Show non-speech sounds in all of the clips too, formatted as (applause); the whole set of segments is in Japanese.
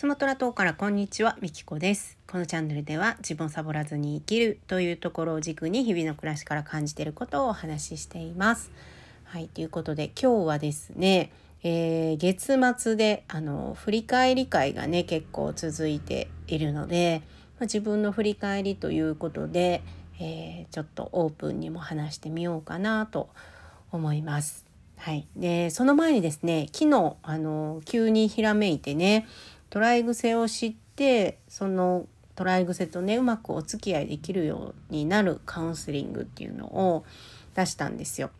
スマトラ島からこんにちは、みきこです。このチャンネルでは自分をサボらずに生きるというところを軸に日々の暮らしから感じていることをお話ししています。はい、ということで今日はですね、えー月末であの振り返り会がね結構続いているので、自分の振り返りということで、えーちょっとオープンにも話してみようかなと思います。はい、でその前にですね昨日あの急にひらめいてねトライ癖を知ってそのトライ癖とねうまくお付き合いできるようになるカウンセリングっていうのを出したんですよ。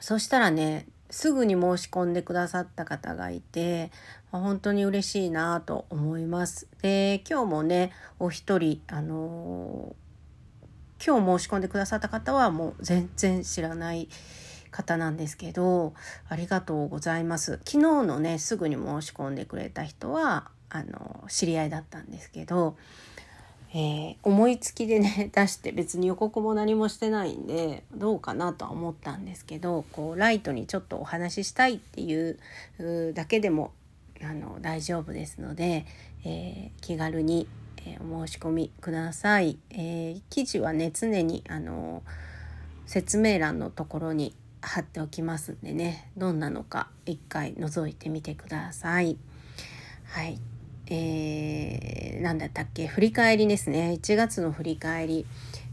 そしたらねすぐに申し込んでくださった方がいて本当に嬉しいなと思います。で今日もねお一人あのー今日申し込んでくださった方はもう全然知らない方なんですけどありがとうございます昨日のねすぐに申し込んでくれた人はあの知り合いだったんですけど、えー思いつきでね (laughs) 出して別に予告も何もしてないんでどうかなとは思ったんですけどこうライトにちょっとお話ししたいっていうだけでもあの大丈夫ですので、えー気軽に、えーお申し込みください。えー記事はね常にあの説明欄のところに貼っておきますんでねどんなのか一回覗いてみてください。はい、えー、何だったっけ？振り返りですね1月の振り返り、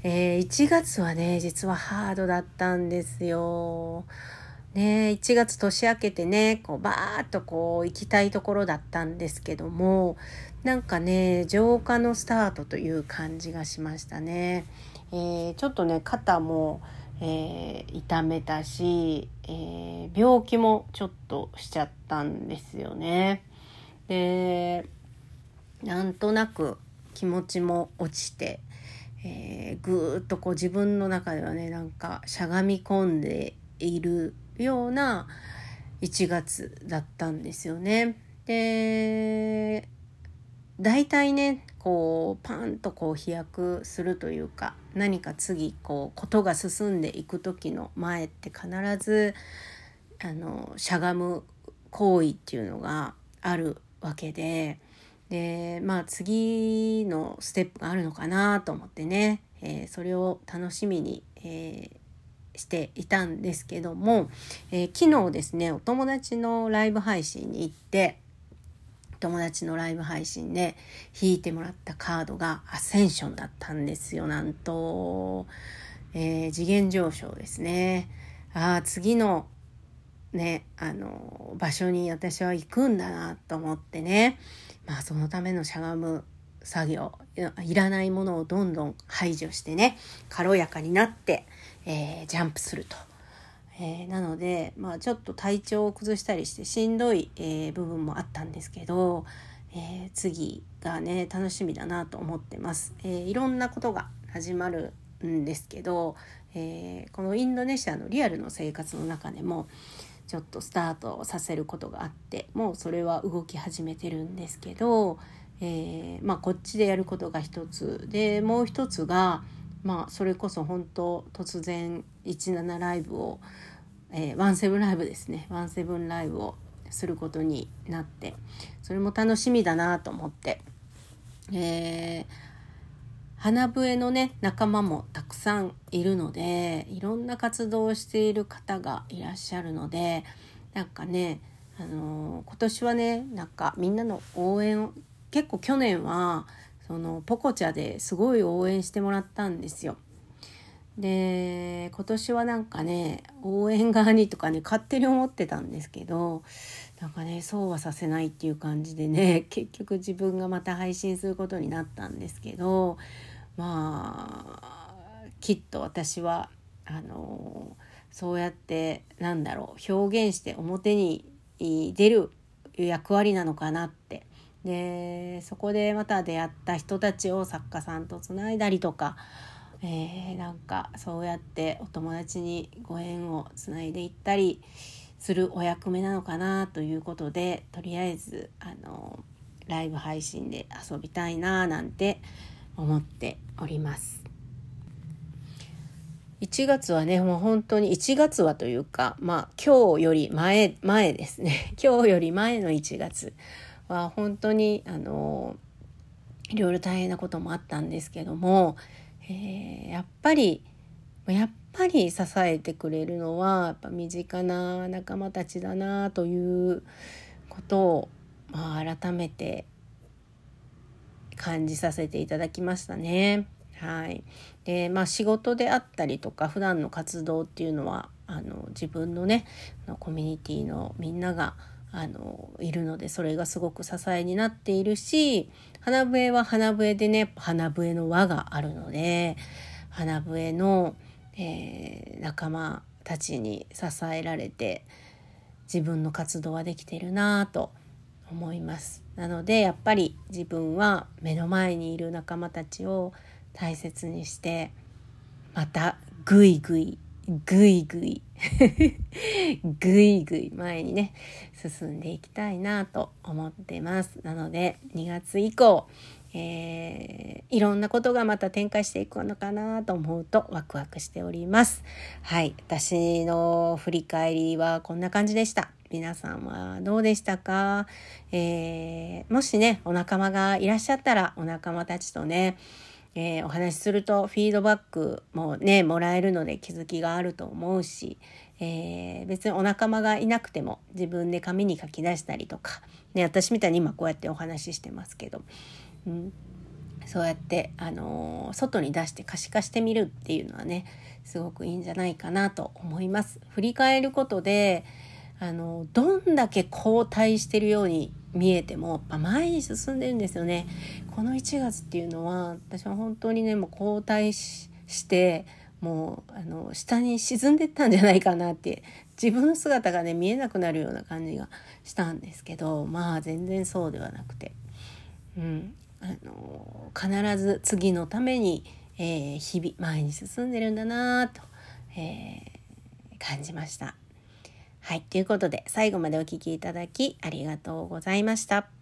えー1月はね実はハードだったんですよ。ね、1月年明けてねこうバーッとこう行きたいところだったんですけどもなんかね浄化のスタートという感じがしましたね。えーちょっとね肩も、えー痛めたし、えー病気もちょっとしちゃったんですよね。でなんとなく気持ちも落ちて、えーぐーっとこう自分の中ではねなんかしゃがみ込んでいるような1月だったんですよね。で大体ねこうパンとこう飛躍するというか何か次こうことが進んでいく時の前って必ずあのしゃがむ行為っていうのがあるわけででまあ次のステップがあるのかなと思ってね、えーそれを楽しみに、えーしていたんですけども、えー昨日ですねお友達のライブ配信に行って友達のライブ配信で引いてもらったカードがアセンションだったんですよなんと、えー次元上昇ですね。あー次のねあの場所に私は行くんだなと思ってね。まあそのためのしゃがむ作業いいらないものをどんどん排除してね軽やかになって、えージャンプすると。えーなので、まあ、ちょっと体調を崩したりしてしんどい、えー部分もあったんですけど、えー次がね楽しみだなと思ってます。えいろんなことが始まるんですけど、えーこのインドネシアのリアルの生活の中でもちょっとスタートさせることがあってもうそれは動き始めてるんですけど、えまあ、こっちでやることが一つでもう一つが、まあ、それこそ本当突然17ライブを、えー、ワンセブンライブですねワンセブンライブをすることになってそれも楽しみだなと思って。えー花笛のね仲間もたくさんいるのでいろんな活動をしている方がいらっしゃるのでなんかね、あのー今年はねなんかみんなの応援を結構去年はそのポコチャですごい応援してもらったんですよ。で今年はなんかね応援側にとかね勝手に思ってたんですけどなんかねそうはさせないっていう感じでね (laughs) 結局自分がまた配信することになったんですけどまあきっと私はあのそうやってなんだろう表現して表に出る役割なのかなってでそこでまた出会った人たちを作家さんとつないだりとか、えーなんかそうやってお友達にご縁をつないでいったりするお役目なのかなということでとりあえずあのライブ配信で遊びたいななんて思っております。1月はねもう本当に1月はというかまあ今日より前前ですね (laughs) 今日より前の1月は本当にあのいろいろ大変なこともあったんですけども、えー、やっぱりやっぱり支えてくれるのはやっぱ身近な仲間たちだなということを、まあ、改めて感じさせていただきましたね。はい、でまあ仕事であったりとか普段の活動っていうのはあの自分のねコミュニティのみんながあのいるのでそれがすごく支えになっているし花笛は花笛でね花笛の輪があるので花笛の、えー、仲間たちに支えられて自分の活動はできてるなと思います。なのでやっぱり自分は目の前にいる仲間たちを大切にしてまたぐいぐいぐいぐい。(laughs) ぐいぐい前にね進んでいきたいなと思ってます。なので2月以降、えー、いろんなことがまた展開していくのかなと思うとワクワクしております。はい私の振り返りはこんな感じでした。皆さんはどうでしたか、えー、もしねお仲間がいらっしゃったらお仲間たちとねえー、お話しするとフィードバックもねもらえるので気づきがあると思うし、えー、別にお仲間がいなくても自分で紙に書き出したりとか、ね、私みたいに今こうやってお話ししてますけど、うん、そうやって、あのー、外に出して可視化してみるっていうのはねすごくいいんじゃないかなと思います。振り返ることであのどんだけ後退してるように見えても前に進んでるんですよね。この1月っていうのは私は本当にねもう後退してもうあの下に沈んでったんじゃないかなって自分の姿がね見えなくなるような感じがしたんですけどまあ全然そうではなくて、うん、あの必ず次のために、えー、日々前に進んでるんだなと、えー、感じました。はい。ということで、最後までお聴きいただきありがとうございました。